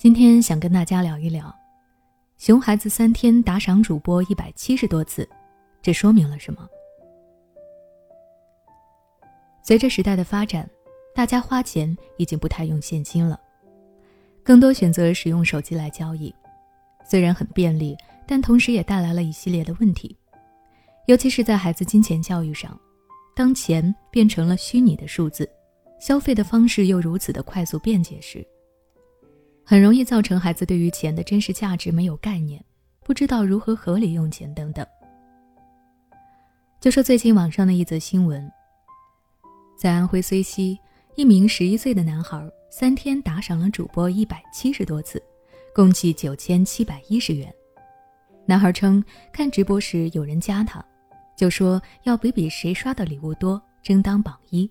今天想跟大家聊一聊，熊孩子三天打赏主播一百七十多次，这说明了什么？随着时代的发展，大家花钱已经不太用现金了，更多选择使用手机来交易。虽然很便利，但同时也带来了一系列的问题，尤其是在孩子金钱教育上，当钱变成了虚拟的数字，消费的方式又如此的快速便捷时。很容易造成孩子对于钱的真实价值没有概念，不知道如何合理用钱等等。就说最近网上的一则新闻，在安徽睢溪，一名十一岁的男孩三天打赏了主播一百七十多次，共计九千七百一十元。男孩称，看直播时有人加他，就说要比比谁刷的礼物多，争当榜一。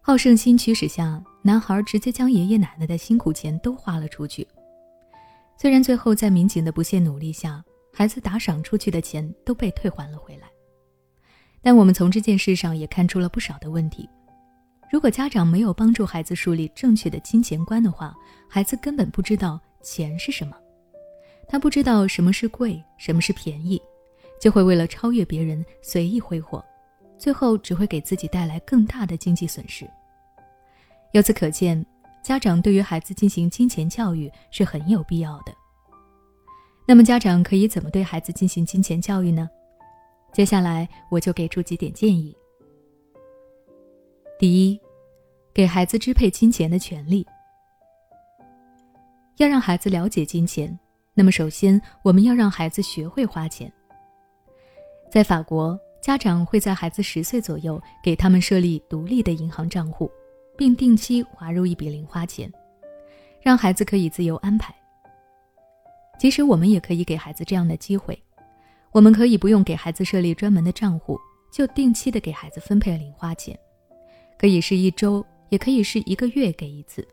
好胜心驱使下。男孩直接将爷爷奶奶的辛苦钱都花了出去。虽然最后在民警的不懈努力下，孩子打赏出去的钱都被退还了回来，但我们从这件事上也看出了不少的问题。如果家长没有帮助孩子树立正确的金钱观的话，孩子根本不知道钱是什么，他不知道什么是贵，什么是便宜，就会为了超越别人随意挥霍，最后只会给自己带来更大的经济损失。由此可见，家长对于孩子进行金钱教育是很有必要的。那么，家长可以怎么对孩子进行金钱教育呢？接下来我就给出几点建议。第一，给孩子支配金钱的权利。要让孩子了解金钱，那么首先我们要让孩子学会花钱。在法国，家长会在孩子十岁左右给他们设立独立的银行账户。并定期划入一笔零花钱，让孩子可以自由安排。其实我们也可以给孩子这样的机会，我们可以不用给孩子设立专门的账户，就定期的给孩子分配零花钱，可以是一周，也可以是一个月给一次，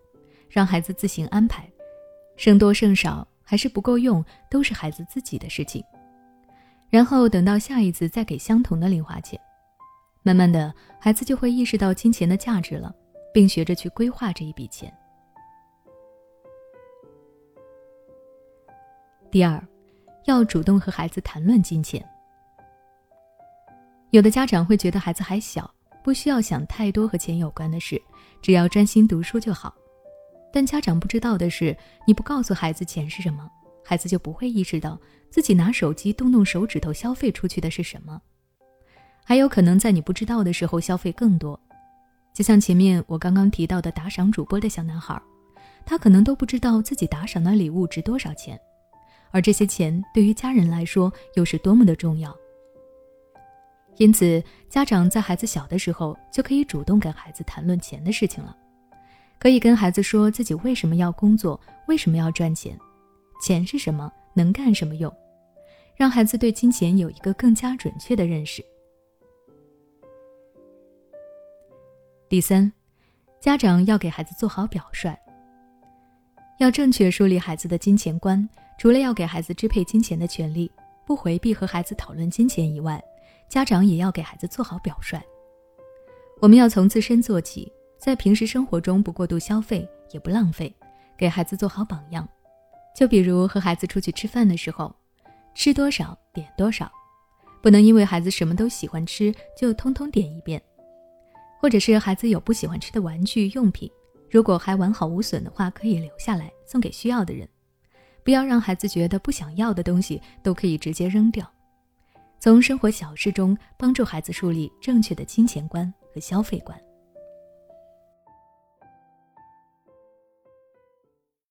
让孩子自行安排，剩多剩少还是不够用，都是孩子自己的事情。然后等到下一次再给相同的零花钱，慢慢的孩子就会意识到金钱的价值了。并学着去规划这一笔钱。第二，要主动和孩子谈论金钱。有的家长会觉得孩子还小，不需要想太多和钱有关的事，只要专心读书就好。但家长不知道的是，你不告诉孩子钱是什么，孩子就不会意识到自己拿手机动动手指头消费出去的是什么，还有可能在你不知道的时候消费更多。就像前面我刚刚提到的打赏主播的小男孩，他可能都不知道自己打赏的礼物值多少钱，而这些钱对于家人来说又是多么的重要。因此，家长在孩子小的时候就可以主动跟孩子谈论钱的事情了，可以跟孩子说自己为什么要工作，为什么要赚钱，钱是什么，能干什么用，让孩子对金钱有一个更加准确的认识。第三，家长要给孩子做好表率，要正确树立孩子的金钱观。除了要给孩子支配金钱的权利，不回避和孩子讨论金钱以外，家长也要给孩子做好表率。我们要从自身做起，在平时生活中不过度消费，也不浪费，给孩子做好榜样。就比如和孩子出去吃饭的时候，吃多少点多少，不能因为孩子什么都喜欢吃就通通点一遍。或者是孩子有不喜欢吃的玩具用品，如果还完好无损的话，可以留下来送给需要的人。不要让孩子觉得不想要的东西都可以直接扔掉。从生活小事中帮助孩子树立正确的金钱观和消费观。